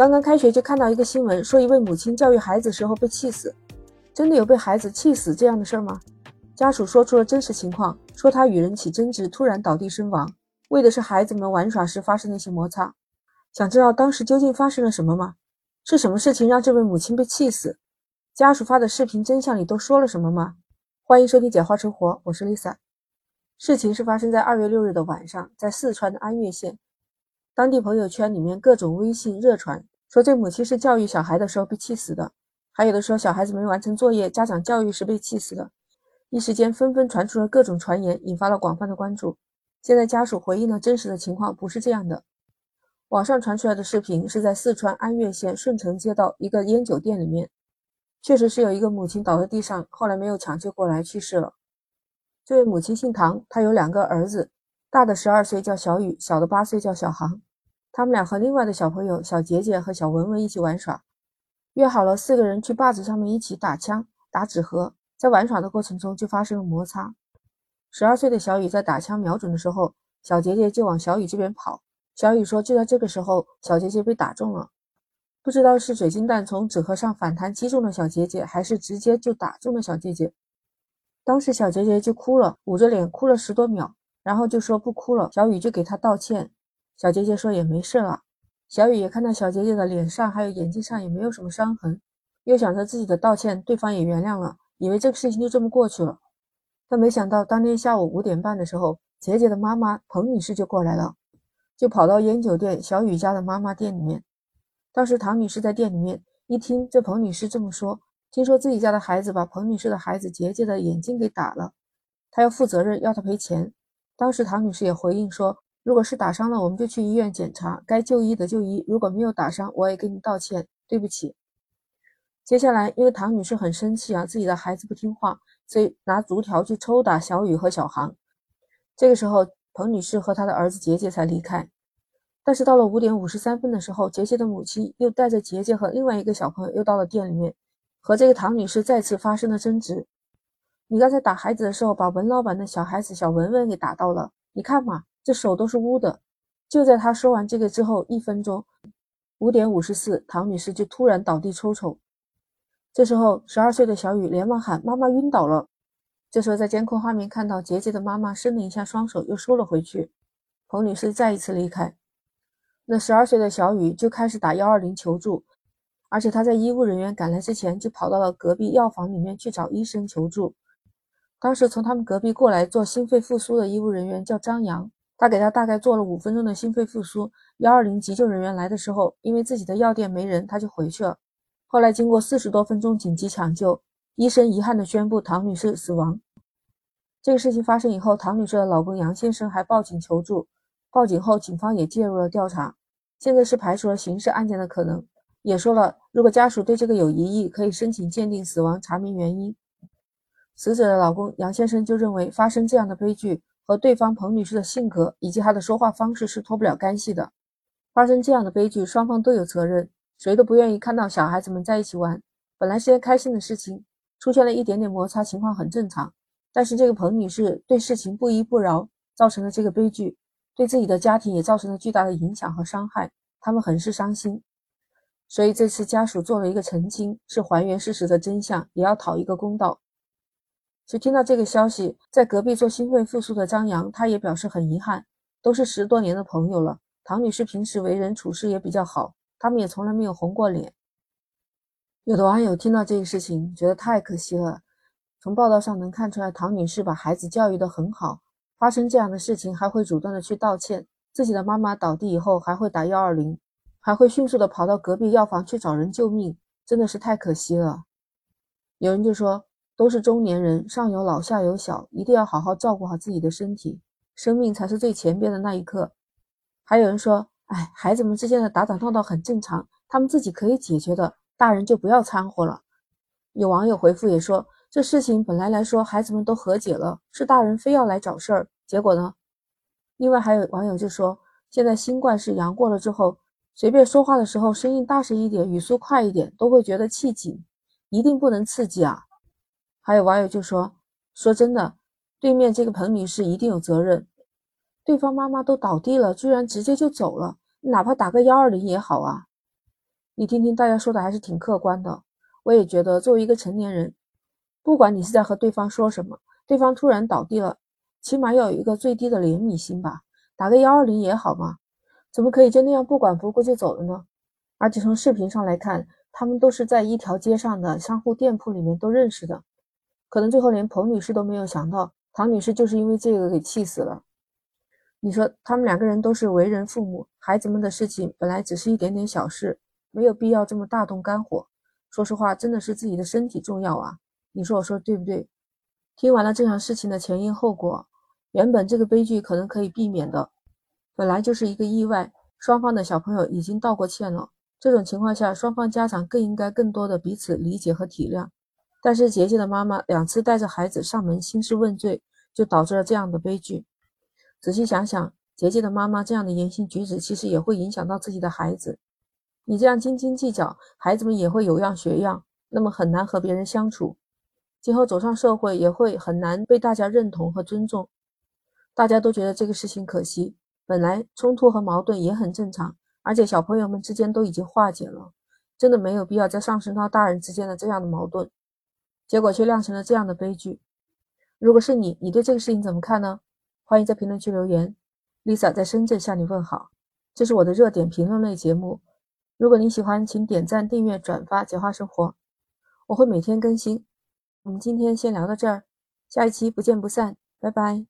刚刚开学就看到一个新闻，说一位母亲教育孩子时候被气死，真的有被孩子气死这样的事儿吗？家属说出了真实情况，说他与人起争执，突然倒地身亡，为的是孩子们玩耍时发生的一些摩擦。想知道当时究竟发生了什么吗？是什么事情让这位母亲被气死？家属发的视频真相里都说了什么吗？欢迎收听《简化生活》，我是 Lisa。事情是发生在二月六日的晚上，在四川的安岳县。当地朋友圈里面各种微信热传，说这母亲是教育小孩的时候被气死的，还有的说小孩子没完成作业，家长教育时被气死的。一时间纷纷传出了各种传言，引发了广泛的关注。现在家属回应了真实的情况不是这样的。网上传出来的视频是在四川安岳县顺城街道一个烟酒店里面，确实是有一个母亲倒在地上，后来没有抢救过来去世了。这位母亲姓唐，她有两个儿子，大的十二岁叫小雨，小的八岁叫小航。他们俩和另外的小朋友小杰杰和小文文一起玩耍，约好了四个人去坝子上面一起打枪、打纸盒。在玩耍的过程中就发生了摩擦。十二岁的小雨在打枪瞄准的时候，小杰杰就往小雨这边跑。小雨说，就在这个时候，小杰杰被打中了，不知道是水晶弹从纸盒上反弹击中了小杰杰，还是直接就打中了小杰杰。当时小杰杰就哭了，捂着脸哭了十多秒，然后就说不哭了。小雨就给他道歉。小杰杰说也没事了，小雨也看到小杰杰的脸上还有眼睛上也没有什么伤痕，又想着自己的道歉，对方也原谅了，以为这个事情就这么过去了。但没想到当天下午五点半的时候，杰杰的妈妈彭女士就过来了，就跑到烟酒店小雨家的妈妈店里面。当时唐女士在店里面一听这彭女士这么说，听说自己家的孩子把彭女士的孩子杰杰的眼睛给打了，她要负责任，要他赔钱。当时唐女士也回应说。如果是打伤了，我们就去医院检查，该就医的就医。如果没有打伤，我也跟你道歉，对不起。接下来，因为唐女士很生气啊，自己的孩子不听话，所以拿竹条去抽打小雨和小航。这个时候，彭女士和她的儿子杰杰才离开。但是到了五点五十三分的时候，杰杰的母亲又带着杰杰和另外一个小朋友又到了店里面，和这个唐女士再次发生了争执。你刚才打孩子的时候，把文老板的小孩子小文文给打到了，你看嘛。这手都是污的。就在他说完这个之后一分钟，五点五十四，唐女士就突然倒地抽抽。这时候，十二岁的小雨连忙喊：“妈妈晕倒了！”这时候，在监控画面看到杰杰的妈妈伸了一下双手，又收了回去。彭女士再一次离开，那十二岁的小雨就开始打幺二零求助，而且他在医务人员赶来之前，就跑到了隔壁药房里面去找医生求助。当时从他们隔壁过来做心肺复苏的医务人员叫张扬。他给他大概做了五分钟的心肺复苏。幺二零急救人员来的时候，因为自己的药店没人，他就回去了。后来经过四十多分钟紧急抢救，医生遗憾地宣布唐女士死亡。这个事情发生以后，唐女士的老公杨先生还报警求助。报警后，警方也介入了调查，现在是排除了刑事案件的可能，也说了如果家属对这个有疑义，可以申请鉴定死亡，查明原因。死者的老公杨先生就认为发生这样的悲剧。和对方彭女士的性格以及她的说话方式是脱不了干系的。发生这样的悲剧，双方都有责任，谁都不愿意看到小孩子们在一起玩。本来是件开心的事情，出现了一点点摩擦，情况很正常。但是这个彭女士对事情不依不饶，造成了这个悲剧，对自己的家庭也造成了巨大的影响和伤害，他们很是伤心。所以这次家属做了一个澄清，是还原事实的真相，也要讨一个公道。就听到这个消息，在隔壁做心肺复苏的张扬，他也表示很遗憾。都是十多年的朋友了，唐女士平时为人处事也比较好，他们也从来没有红过脸。有的网友听到这个事情，觉得太可惜了。从报道上能看出来，唐女士把孩子教育得很好，发生这样的事情还会主动的去道歉。自己的妈妈倒地以后，还会打幺二零，还会迅速的跑到隔壁药房去找人救命，真的是太可惜了。有人就说。都是中年人，上有老下有小，一定要好好照顾好自己的身体，生命才是最前边的那一刻。还有人说，哎，孩子们之间的打打闹闹很正常，他们自己可以解决的，大人就不要掺和了。有网友回复也说，这事情本来来说孩子们都和解了，是大人非要来找事儿，结果呢？另外还有网友就说，现在新冠是阳过了之后，随便说话的时候声音大声一点，语速快一点，都会觉得气紧，一定不能刺激啊。还有网友就说：“说真的，对面这个彭女士一定有责任。对方妈妈都倒地了，居然直接就走了，哪怕打个幺二零也好啊。”你听听大家说的还是挺客观的。我也觉得，作为一个成年人，不管你是在和对方说什么，对方突然倒地了，起码要有一个最低的怜悯心吧，打个幺二零也好嘛。怎么可以就那样不管不顾就走了呢？而且从视频上来看，他们都是在一条街上的商户店铺里面都认识的，可能最后连彭女士都没有想到，唐女士就是因为这个给气死了。你说他们两个人都是为人父母，孩子们的事情本来只是一点点小事，没有必要这么大动肝火。说实话，真的是自己的身体重要啊！你说我说对不对？听完了这场事情的前因后果，原本这个悲剧可能可以避免的，本来就是一个意外，双方的小朋友已经道过歉了。这种情况下，双方家长更应该更多的彼此理解和体谅。但是杰杰的妈妈两次带着孩子上门兴师问罪，就导致了这样的悲剧。仔细想想，杰杰的妈妈这样的言行举止，其实也会影响到自己的孩子。你这样斤斤计较，孩子们也会有样学样，那么很难和别人相处。今后走上社会，也会很难被大家认同和尊重。大家都觉得这个事情可惜，本来冲突和矛盾也很正常，而且小朋友们之间都已经化解了，真的没有必要再上升到大人之间的这样的矛盾，结果却酿成了这样的悲剧。如果是你，你对这个事情怎么看呢？欢迎在评论区留言，Lisa 在深圳向你问好。这是我的热点评论类节目，如果你喜欢，请点赞、订阅、转发，简化生活。我会每天更新。我们今天先聊到这儿，下一期不见不散，拜拜。